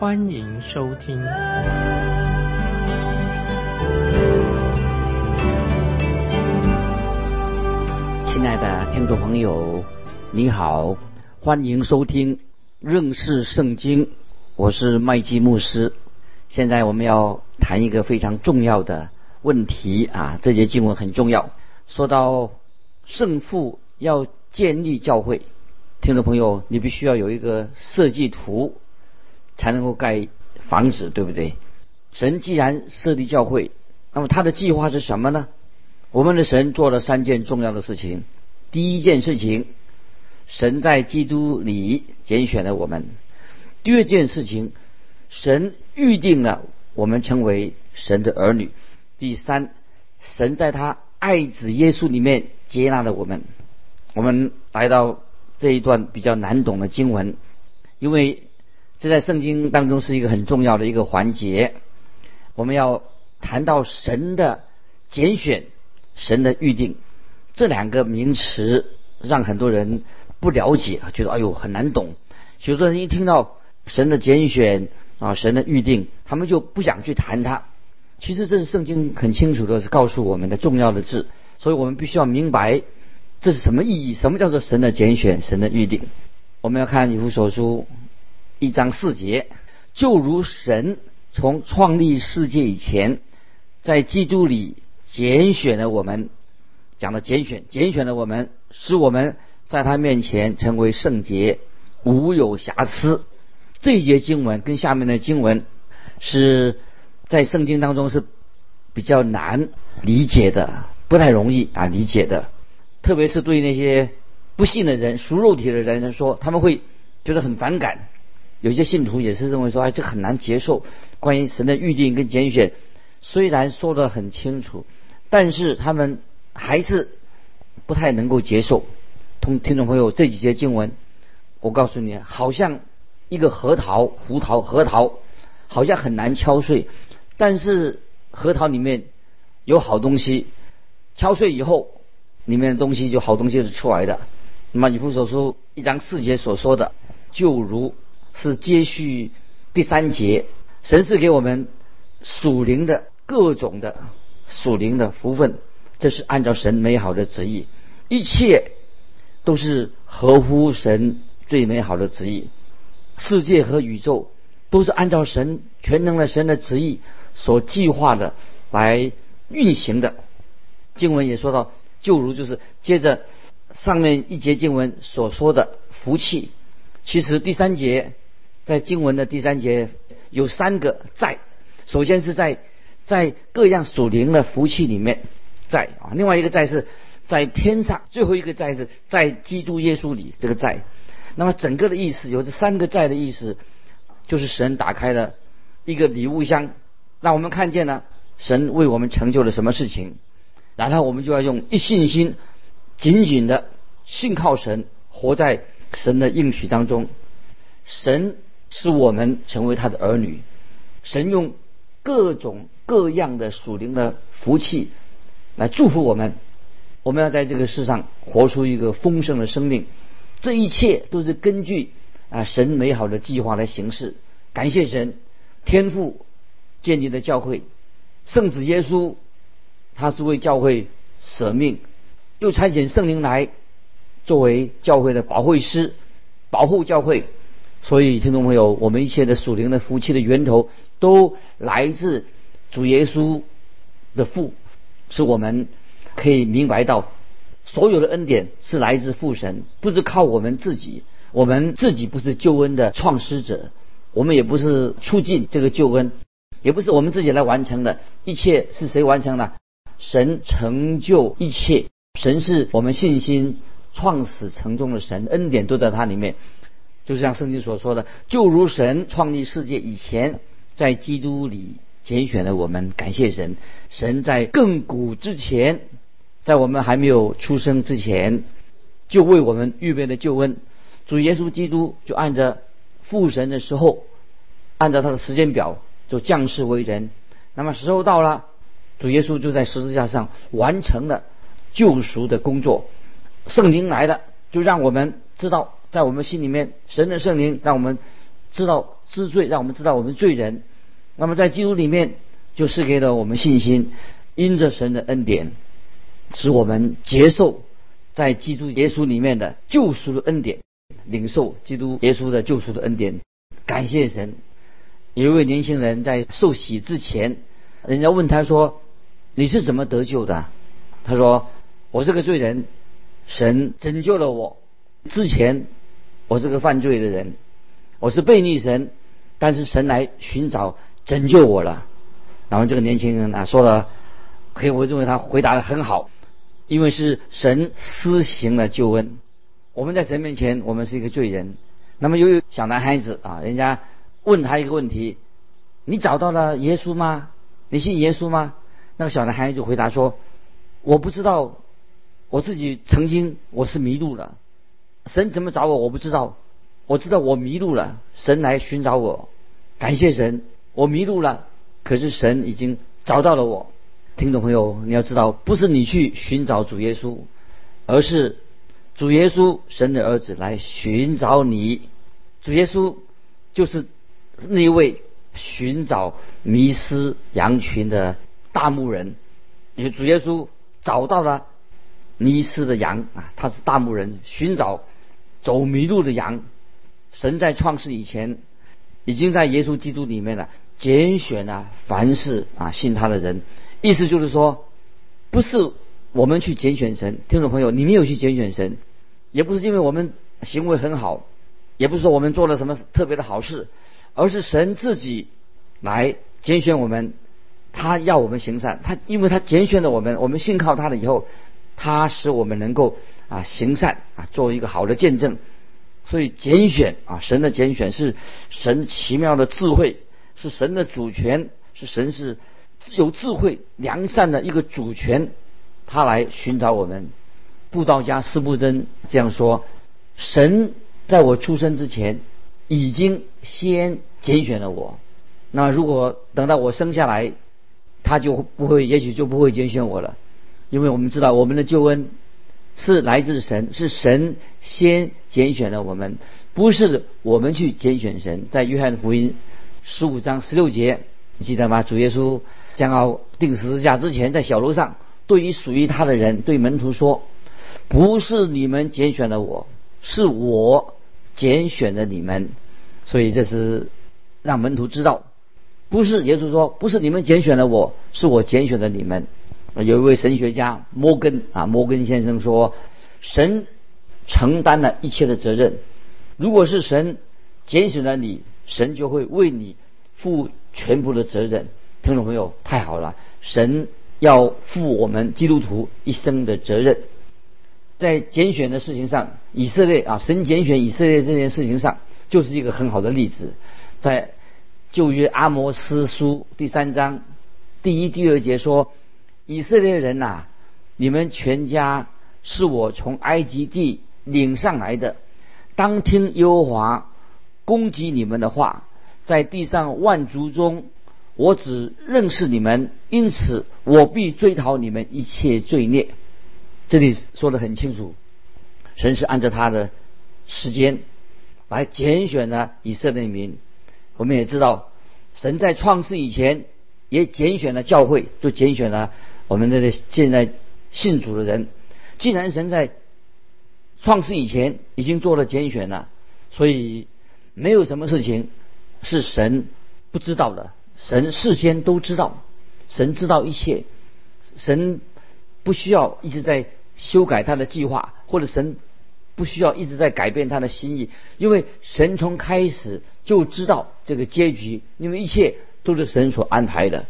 欢迎收听。亲爱的听众朋友，你好，欢迎收听认识圣经，我是麦基牧师。现在我们要谈一个非常重要的问题啊，这节经文很重要。说到圣父要建立教会，听众朋友，你必须要有一个设计图，才能够盖房子，对不对？神既然设立教会，那么他的计划是什么呢？我们的神做了三件重要的事情。第一件事情，神在基督里拣选了我们；第二件事情，神预定了我们成为神的儿女；第三，神在他爱子耶稣里面接纳了我们。我们来到这一段比较难懂的经文，因为这在圣经当中是一个很重要的一个环节。我们要谈到神的拣选。神的预定，这两个名词让很多人不了解，觉得哎呦很难懂。许多人一听到神的拣选啊，神的预定，他们就不想去谈它。其实这是圣经很清楚的是告诉我们的重要的字，所以我们必须要明白这是什么意义，什么叫做神的拣选，神的预定。我们要看以弗所书一章四节，就如神从创立世界以前，在基督里。拣选了我们，讲的拣选，拣选了我们，使我们在他面前成为圣洁，无有瑕疵。这一节经文跟下面的经文是在圣经当中是比较难理解的，不太容易啊理解的。特别是对那些不信的人、属肉体的人来说，他们会觉得很反感。有些信徒也是认为说，哎，这很难接受。关于神的预定跟拣选，虽然说的很清楚。但是他们还是不太能够接受。同听众朋友，这几节经文，我告诉你，好像一个核桃、胡桃、核桃，好像很难敲碎。但是核桃里面有好东西，敲碎以后，里面的东西就好东西是出来的。那么以弗所书一章四节所说的，就如是接续第三节，神是给我们属灵的各种的。属灵的福分，这是按照神美好的旨意，一切都是合乎神最美好的旨意。世界和宇宙都是按照神全能的神的旨意所计划的来运行的。经文也说到，就如就是接着上面一节经文所说的福气。其实第三节在经文的第三节有三个在，首先是在。在各样属灵的福气里面，在啊，另外一个在是在天上，最后一个在是在基督耶稣里这个在。那么整个的意思有这三个在的意思，就是神打开了一个礼物箱，让我们看见了神为我们成就了什么事情，然后我们就要用一信心紧紧的信靠神，活在神的应许当中。神使我们成为他的儿女，神用。各种各样的属灵的福气，来祝福我们。我们要在这个世上活出一个丰盛的生命。这一切都是根据啊神美好的计划来行事。感谢神，天父建立的教会，圣子耶稣，他是为教会舍命，又差遣圣灵来作为教会的保护师，保护教会。所以，听众朋友，我们一切的属灵的福气的源头，都来自主耶稣的父，使我们可以明白到，所有的恩典是来自父神，不是靠我们自己。我们自己不是救恩的创始者，我们也不是促进这个救恩，也不是我们自己来完成的。一切是谁完成的？神成就一切，神是我们信心创始成终的神，恩典都在他里面。就像圣经所说的，就如神创立世界以前，在基督里拣选了我们，感谢神。神在亘古之前，在我们还没有出生之前，就为我们预备了救恩。主耶稣基督就按着父神的时候，按照他的时间表，就降世为人。那么时候到了，主耶稣就在十字架上完成了救赎的工作。圣灵来了，就让我们知道，在我们心里面，神的圣灵让我们知道知罪，让我们知道我们罪人。那么在基督里面，就是给了我们信心，因着神的恩典，使我们接受在基督耶稣里面的救赎的恩典。领受基督耶稣的救赎的恩典，感谢神。有一位年轻人在受洗之前，人家问他说：“你是怎么得救的？”他说：“我是个罪人，神拯救了我。之前我是个犯罪的人，我是背逆神，但是神来寻找拯救我了。”然后这个年轻人啊说了，可以我认为他回答的很好，因为是神施行了救恩。我们在神面前，我们是一个罪人。那么，由于小男孩子啊，人家问他一个问题：“你找到了耶稣吗？你信耶稣吗？”那个小男孩就回答说：“我不知道，我自己曾经我是迷路了。神怎么找我，我不知道。我知道我迷路了，神来寻找我。感谢神，我迷路了，可是神已经找到了我。听众朋友，你要知道，不是你去寻找主耶稣，而是。”主耶稣，神的儿子来寻找你。主耶稣就是那位寻找迷失羊群的大牧人。也主耶稣找到了迷失的羊啊，他是大牧人，寻找走迷路的羊。神在创世以前，已经在耶稣基督里面了，拣选了凡是啊信他的人。意思就是说，不是我们去拣选神，听众朋友，你没有去拣选神。也不是因为我们行为很好，也不是说我们做了什么特别的好事，而是神自己来拣选我们，他要我们行善，他因为他拣选了我们，我们信靠他了以后，他使我们能够啊行善啊，做一个好的见证。所以拣选啊，神的拣选是神奇妙的智慧，是神的主权，是神是有智慧良善的一个主权，他来寻找我们。布道家斯布真这样说：“神在我出生之前，已经先拣选了我。那如果等到我生下来，他就不会，也许就不会拣选我了。因为我们知道，我们的救恩是来自神，是神先拣选了我们，不是我们去拣选神。在约翰福音十五章十六节，你记得吗？主耶稣将要钉十字架之前，在小楼上对于属于他的人，对门徒说。”不是你们拣选了我，是我拣选了你们，所以这是让门徒知道，不是耶稣说，不是你们拣选了我，是我拣选了你们。有一位神学家摩根啊，摩根先生说，神承担了一切的责任。如果是神拣选了你，神就会为你负全部的责任。听众朋友，太好了，神要负我们基督徒一生的责任。在拣选的事情上，以色列啊，神拣选以色列这件事情上，就是一个很好的例子。在旧约阿摩斯书第三章第一、第二节说：“以色列人呐，你们全家是我从埃及地领上来的，当听耶和华攻击你们的话。在地上万族中，我只认识你们，因此我必追讨你们一切罪孽。”这里说的很清楚，神是按照他的时间来拣选了以色列民。我们也知道，神在创世以前也拣选了教会，就拣选了我们的现在信主的人。既然神在创世以前已经做了拣选了，所以没有什么事情是神不知道的。神事先都知道，神知道一切，神不需要一直在。修改他的计划，或者神不需要一直在改变他的心意，因为神从开始就知道这个结局，因为一切都是神所安排的。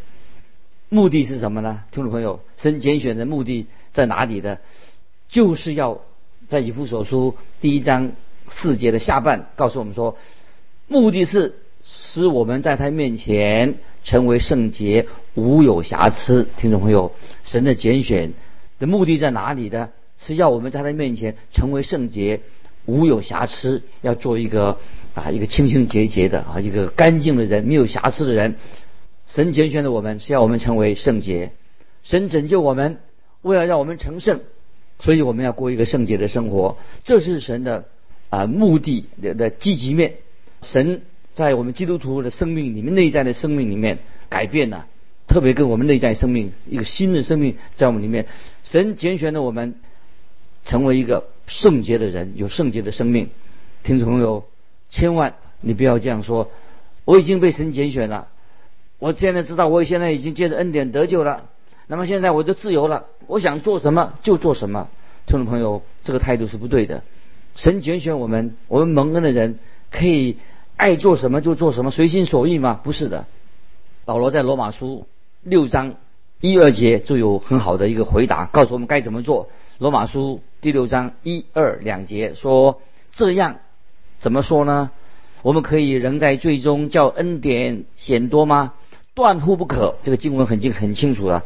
目的是什么呢？听众朋友，神拣选的目的在哪里的？就是要在以弗所书第一章四节的下半告诉我们说，目的是使我们在他面前成为圣洁，无有瑕疵。听众朋友，神的拣选的目的在哪里呢？是要我们在他面前成为圣洁，无有瑕疵，要做一个啊一个清清洁洁的啊一个干净的人，没有瑕疵的人。神拣选的我们是要我们成为圣洁，神拯救我们，为了让我们成圣，所以我们要过一个圣洁的生活。这是神的啊目的的的积极面。神在我们基督徒的生命里面，内在的生命里面改变了，特别跟我们内在生命一个新的生命在我们里面。神拣选了我们。成为一个圣洁的人，有圣洁的生命。听众朋友，千万你不要这样说。我已经被神拣选了，我现在知道我现在已经借着恩典得救了。那么现在我就自由了，我想做什么就做什么。听众朋友，这个态度是不对的。神拣选我们，我们蒙恩的人可以爱做什么就做什么，随心所欲吗？不是的。保罗在罗马书六章一二节就有很好的一个回答，告诉我们该怎么做。罗马书第六章一二两节说：“这样怎么说呢？我们可以仍在最终叫恩典显多吗？断乎不可。”这个经文很清很清楚了，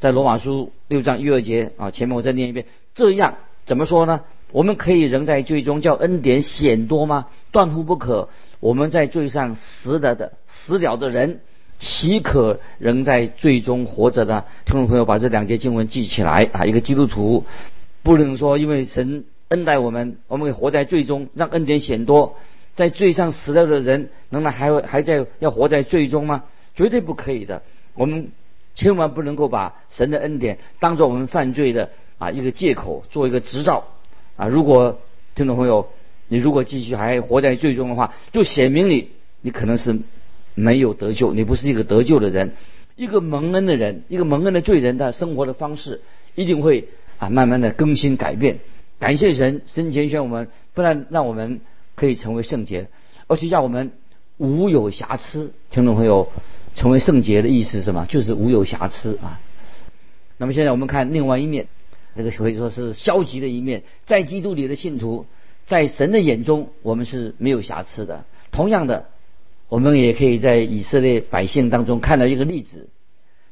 在罗马书六章一二节啊，前面我再念一遍：“这样怎么说呢？我们可以仍在最终叫恩典显多吗？断乎不可。我们在罪上死了的死了的人，岂可仍在最终活着呢？”听众朋友，把这两节经文记起来啊！一个基督徒。不能说，因为神恩待我们，我们会活在最终，让恩典显多。在罪上死了的人，能还会还在要活在最终吗？绝对不可以的。我们千万不能够把神的恩典当做我们犯罪的啊一个借口，做一个执照啊。如果听众朋友，你如果继续还活在最终的话，就显明你你可能是没有得救，你不是一个得救的人。一个蒙恩的人，一个蒙恩的罪人的生活的方式一定会。啊，慢慢的更新改变，感谢神，神拣选我们，不但让我们可以成为圣洁，而且让我们无有瑕疵。听众朋友，成为圣洁的意思是什么？就是无有瑕疵啊。那么现在我们看另外一面，这个可以说是消极的一面，在基督里的信徒，在神的眼中，我们是没有瑕疵的。同样的，我们也可以在以色列百姓当中看到一个例子。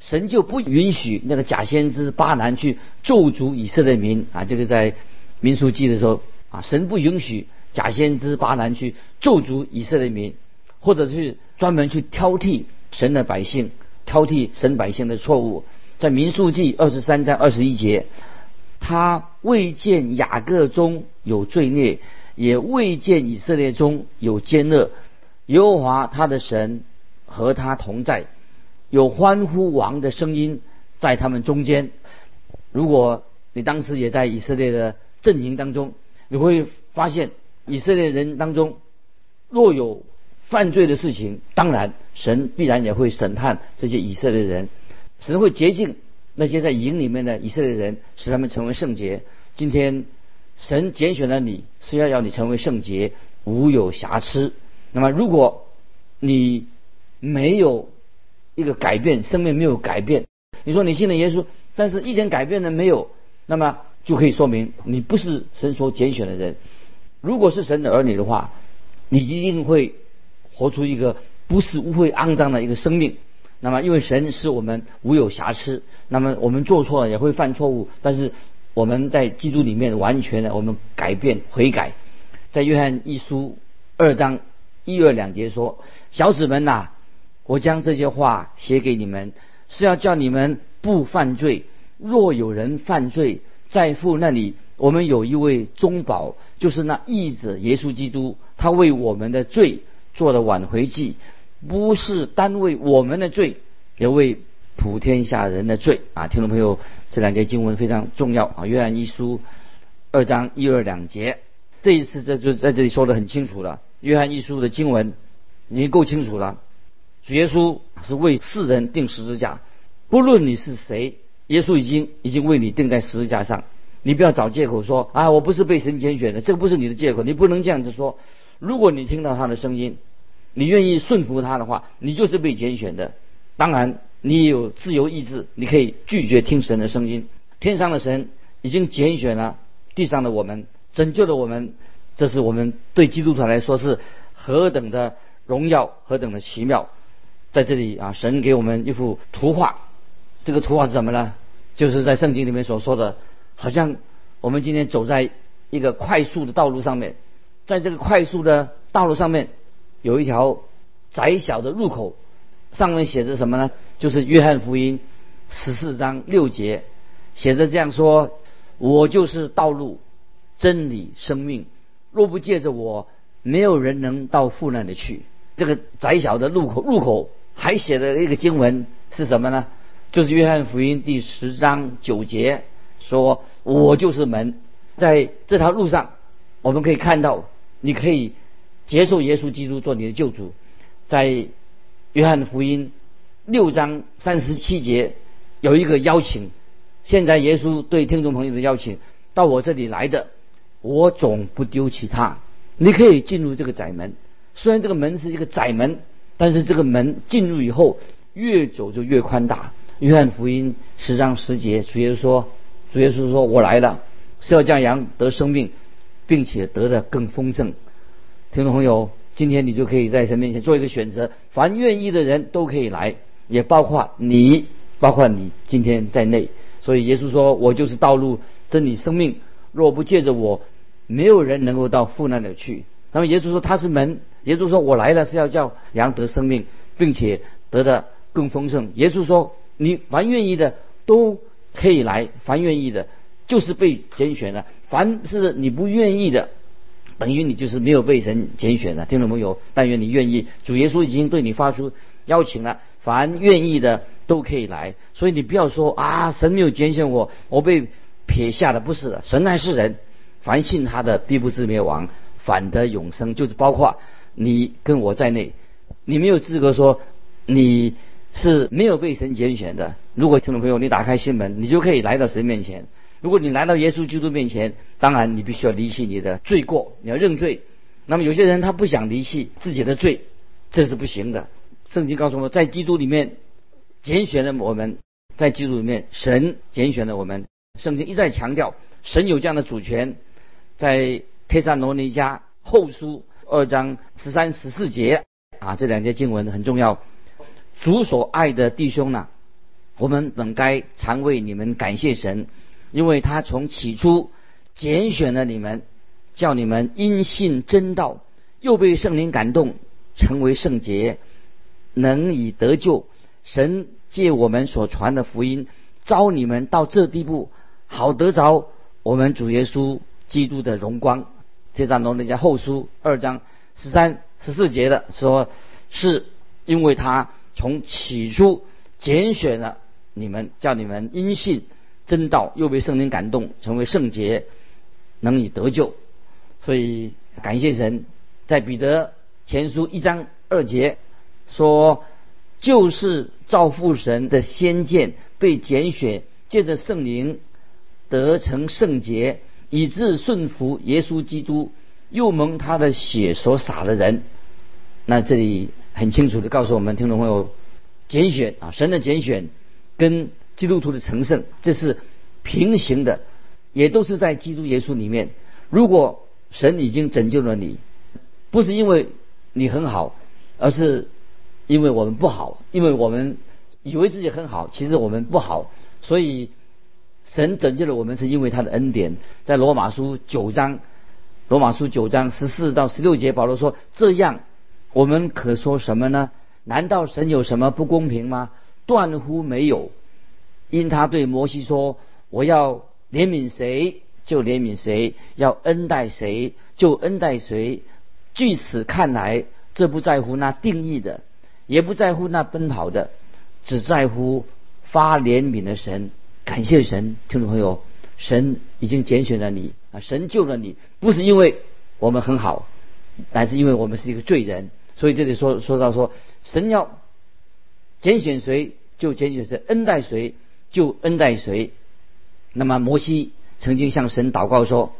神就不允许那个假先知巴兰去咒诅以色列民啊！这个在民书记的时候啊，神不允许假先知巴兰去咒诅以色列民，或者是专门去挑剔神的百姓，挑剔神百姓的错误。在民数记二十三章二十一节，他未见雅各中有罪孽，也未见以色列中有奸恶，耶和华他的神和他同在。有欢呼王的声音在他们中间。如果你当时也在以色列的阵营当中，你会发现以色列人当中若有犯罪的事情，当然神必然也会审判这些以色列人。神会洁净那些在营里面的以色列人，使他们成为圣洁。今天神拣选了你，是要要你成为圣洁，无有瑕疵。那么如果你没有，一个改变，生命没有改变。你说你信了耶稣，但是一点改变都没有，那么就可以说明你不是神所拣选的人。如果是神的儿女的话，你一定会活出一个不是污秽肮脏的一个生命。那么，因为神是我们无有瑕疵，那么我们做错了也会犯错误，但是我们在基督里面完全的我们改变悔改。在约翰一书二章一二两节说：“小子们呐。”我将这些话写给你们，是要叫你们不犯罪。若有人犯罪，在父那里，我们有一位中保，就是那义子耶稣基督。他为我们的罪做的挽回祭，不是单为我们的罪，也为普天下人的罪。啊，听众朋友，这两节经文非常重要啊。约翰一书二章一二两节，这一次这就在这里说的很清楚了。约翰一书的经文已经够清楚了。主耶稣是为世人定十字架，不论你是谁，耶稣已经已经为你定在十字架上。你不要找借口说啊，我不是被神拣选的，这个不是你的借口，你不能这样子说。如果你听到他的声音，你愿意顺服他的话，你就是被拣选的。当然，你有自由意志，你可以拒绝听神的声音。天上的神已经拣选了地上的我们，拯救了我们，这是我们对基督徒来说是何等的。荣耀何等的奇妙。在这里啊，神给我们一幅图画，这个图画是什么呢？就是在圣经里面所说的，好像我们今天走在一个快速的道路上面，在这个快速的道路上面有一条窄小的入口，上面写着什么呢？就是约翰福音十四章六节，写着这样说：“我就是道路、真理、生命，若不借着我，没有人能到父那里去。”这个窄小的入口入口。还写的一个经文是什么呢？就是约翰福音第十章九节说：“我就是门。”在这条路上，我们可以看到，你可以接受耶稣基督做你的救主。在约翰福音六章三十七节有一个邀请，现在耶稣对听众朋友的邀请：到我这里来的，我总不丢弃他。你可以进入这个窄门，虽然这个门是一个窄门。但是这个门进入以后，越走就越宽大。约翰福音十章十节，主耶稣说：“主耶稣说，我来了，是要将羊得生命，并且得的更丰盛。”听众朋友，今天你就可以在神面前做一个选择，凡愿意的人都可以来，也包括你，包括你今天在内。所以耶稣说：“我就是道路、真理、生命，若不借着我，没有人能够到父那里去。”那么耶稣说他是门。耶稣说：“我来了是要叫羊得生命，并且得的更丰盛。”耶稣说：“你凡愿意的都可以来，凡愿意的，就是被拣选的；凡是你不愿意的，等于你就是没有被神拣选的。”听众朋友，但愿你愿意。主耶稣已经对你发出邀请了，凡愿意的都可以来。所以你不要说啊，神没有拣选我，我被撇下的不是的。神乃是人，凡信他的必不至灭亡，反得永生。就是包括。你跟我在内，你没有资格说你是没有被神拣选的。如果听众朋友，你打开心门，你就可以来到神面前。如果你来到耶稣基督面前，当然你必须要离弃你的罪过，你要认罪。那么有些人他不想离弃自己的罪，这是不行的。圣经告诉我们，在基督里面拣选了我们，在基督里面神拣选了我们。圣经一再强调，神有这样的主权。在帖撒罗尼迦后书。二章十三十四节啊，这两节经文很重要。主所爱的弟兄呢，我们本该常为你们感谢神，因为他从起初拣选了你们，叫你们因信真道，又被圣灵感动，成为圣洁，能以得救。神借我们所传的福音，招你们到这地步，好得着我们主耶稣基督的荣光。这张罗那家后书二章十三十四节的说，是因为他从起初拣选了你们，叫你们因信真道，又被圣灵感动，成为圣洁，能以得救。所以感谢神，在彼得前书一章二节说，就是造父神的先见被拣选，借着圣灵得成圣洁。以致顺服耶稣基督，又蒙他的血所洒的人，那这里很清楚的告诉我们听众朋友，拣选啊，神的拣选跟基督徒的成圣这是平行的，也都是在基督耶稣里面。如果神已经拯救了你，不是因为你很好，而是因为我们不好，因为我们以为自己很好，其实我们不好，所以。神拯救了我们，是因为他的恩典。在罗马书九章，罗马书九章十四到十六节，保罗说：“这样，我们可说什么呢？难道神有什么不公平吗？断乎没有。因他对摩西说：‘我要怜悯谁就怜悯谁，要恩待谁就恩待谁。’据此看来，这不在乎那定义的，也不在乎那奔跑的，只在乎发怜悯的神。”感谢神，听众朋友，神已经拣选了你啊！神救了你，不是因为我们很好，乃是因为我们是一个罪人。所以这里说说到说，神要拣选谁就拣选谁，恩待谁就恩待谁。那么摩西曾经向神祷告说，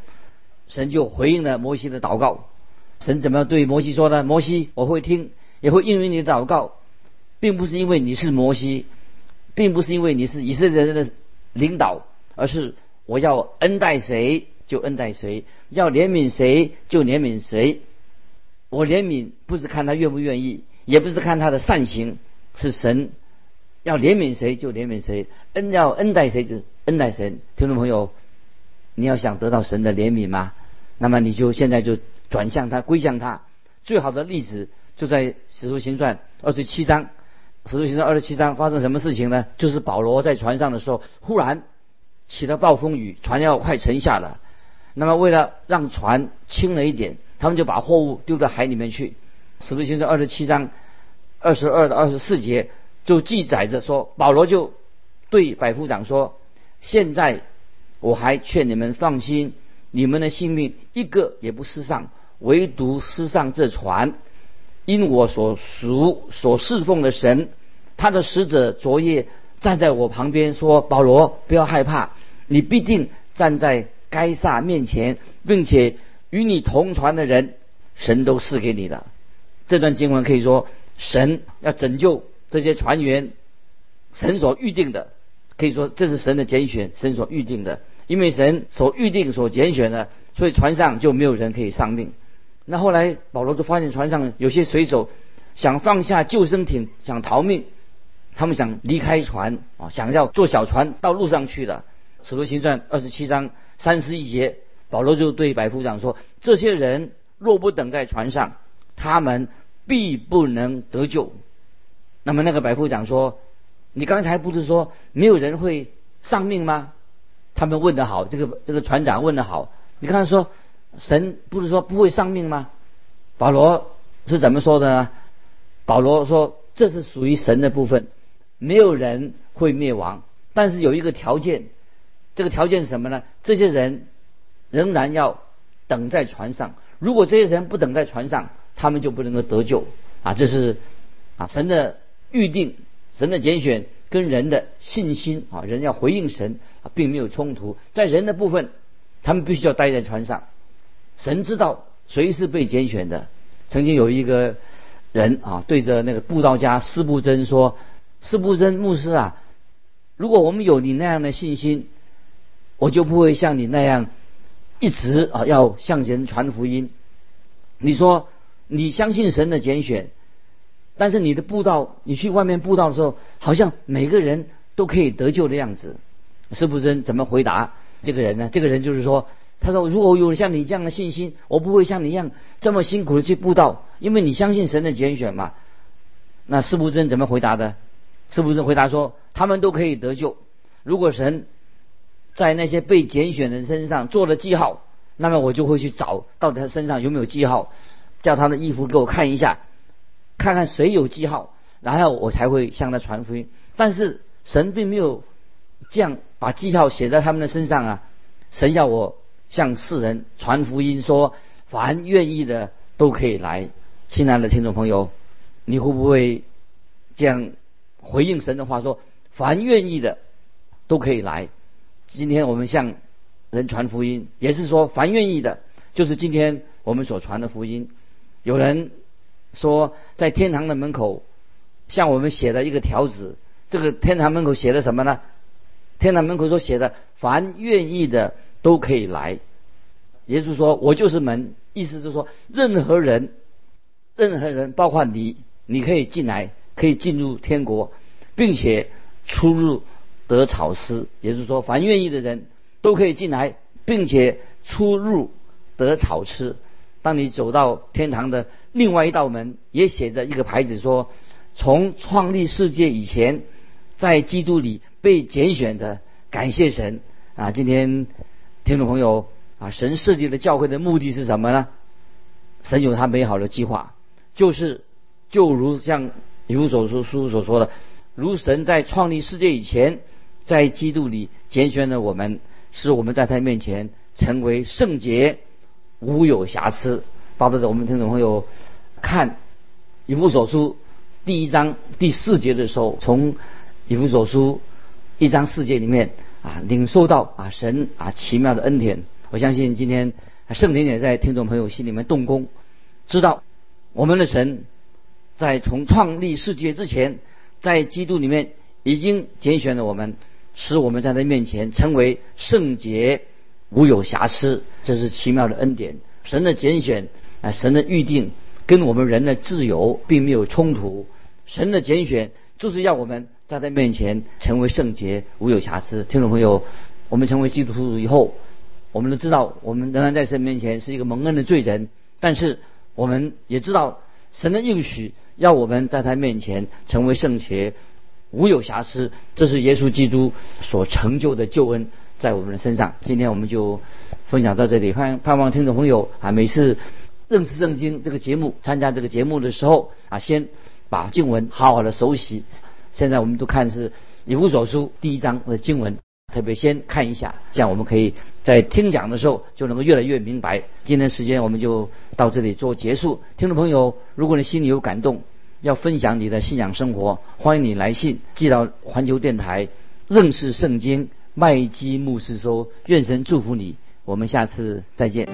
神就回应了摩西的祷告。神怎么对摩西说呢？摩西，我会听，也会应允你的祷告，并不是因为你是摩西，并不是因为你是以色列人的。领导，而是我要恩待谁就恩待谁，要怜悯谁就怜悯谁。我怜悯不是看他愿不愿意，也不是看他的善行，是神要怜悯谁就怜悯谁，恩要恩待谁就恩待谁。听众朋友，你要想得到神的怜悯吗？那么你就现在就转向他，归向他。最好的例子就在《使徒行传》二十七章，《使徒行传》二十七章发生什么事情呢？就是保罗在船上的时候，忽然起了暴风雨，船要快沉下了。那么为了让船轻了一点，他们就把货物丢到海里面去。使徒行传二十七章二十二到二十四节就记载着说，保罗就对百夫长说：“现在我还劝你们放心，你们的性命一个也不失丧，唯独失丧这船。因我所属所侍奉的神，他的使者昨夜站在我旁边说：保罗，不要害怕，你必定站在该撒面前，并且。”与你同船的人，神都赐给你的。这段经文可以说，神要拯救这些船员，神所预定的，可以说这是神的拣选，神所预定的。因为神所预定、所拣选的，所以船上就没有人可以丧命。那后来保罗就发现船上有些水手想放下救生艇，想逃命，他们想离开船啊，想要坐小船到路上去的。使徒行传二十七章三十一节。保罗就对百夫长说：“这些人若不等在船上，他们必不能得救。”那么那个百夫长说：“你刚才不是说没有人会丧命吗？”他们问得好，这个这个船长问得好。你刚才说神不是说不会丧命吗？保罗是怎么说的呢？保罗说：“这是属于神的部分，没有人会灭亡，但是有一个条件，这个条件是什么呢？这些人。”仍然要等在船上。如果这些人不等在船上，他们就不能够得救啊！这是啊神的预定，神的拣选跟人的信心啊，人要回应神啊，并没有冲突。在人的部分，他们必须要待在船上。神知道谁是被拣选的。曾经有一个人啊，对着那个布道家施布真说：“施布真牧师啊，如果我们有你那样的信心，我就不会像你那样。”一直啊要向前传福音。你说你相信神的拣选，但是你的布道，你去外面布道的时候，好像每个人都可以得救的样子。是不是怎么回答这个人呢？这个人就是说，他说如果有像你这样的信心，我不会像你一样这么辛苦的去布道，因为你相信神的拣选嘛。那是不是怎么回答的？是不是回答说他们都可以得救？如果神。在那些被拣选的身上做了记号，那么我就会去找到底他身上有没有记号，叫他的衣服给我看一下，看看谁有记号，然后我才会向他传福音。但是神并没有这样把记号写在他们的身上啊！神要我向世人传福音，说凡愿意的都可以来。亲爱的听众朋友，你会不会这样回应神的话，说凡愿意的都可以来？今天我们向人传福音，也是说凡愿意的，就是今天我们所传的福音。有人说，在天堂的门口向我们写了一个条子，这个天堂门口写的什么呢？天堂门口所写的，凡愿意的都可以来。耶稣说：“我就是门。”意思是说，任何人，任何人，包括你，你可以进来，可以进入天国，并且出入。得草吃，也就是说，凡愿意的人都可以进来，并且出入得草吃。当你走到天堂的另外一道门，也写着一个牌子说：“从创立世界以前，在基督里被拣选的，感谢神啊！”今天听众朋友啊，神设计的教会的目的是什么呢？神有他美好的计划，就是就如像如所书书所说的，如神在创立世界以前。在基督里拣选了我们，使我们在他面前成为圣洁，无有瑕疵。包括我们听众朋友看以弗所书第一章第四节的时候，从以弗所书一章四节里面啊，领受到啊神啊奇妙的恩典。我相信今天圣灵也在听众朋友心里面动工，知道我们的神在从创立世界之前，在基督里面已经拣选了我们。使我们在他面前成为圣洁，无有瑕疵，这是奇妙的恩典。神的拣选啊，神的预定跟我们人的自由并没有冲突。神的拣选就是要我们在他面前成为圣洁，无有瑕疵。听众朋友，我们成为基督徒以后，我们都知道，我们仍然在神面前是一个蒙恩的罪人，但是我们也知道神的应许要我们在他面前成为圣洁。无有瑕疵，这是耶稣基督所成就的救恩在我们的身上。今天我们就分享到这里，盼盼望听众朋友啊，每次认识圣经这个节目，参加这个节目的时候啊，先把经文好好的熟悉。现在我们都看是以弗所书第一章的经文，特别先看一下，这样我们可以在听讲的时候就能够越来越明白。今天时间我们就到这里做结束。听众朋友，如果你心里有感动，要分享你的信仰生活，欢迎你来信寄到环球电台认识圣经麦基牧师说，愿神祝福你，我们下次再见。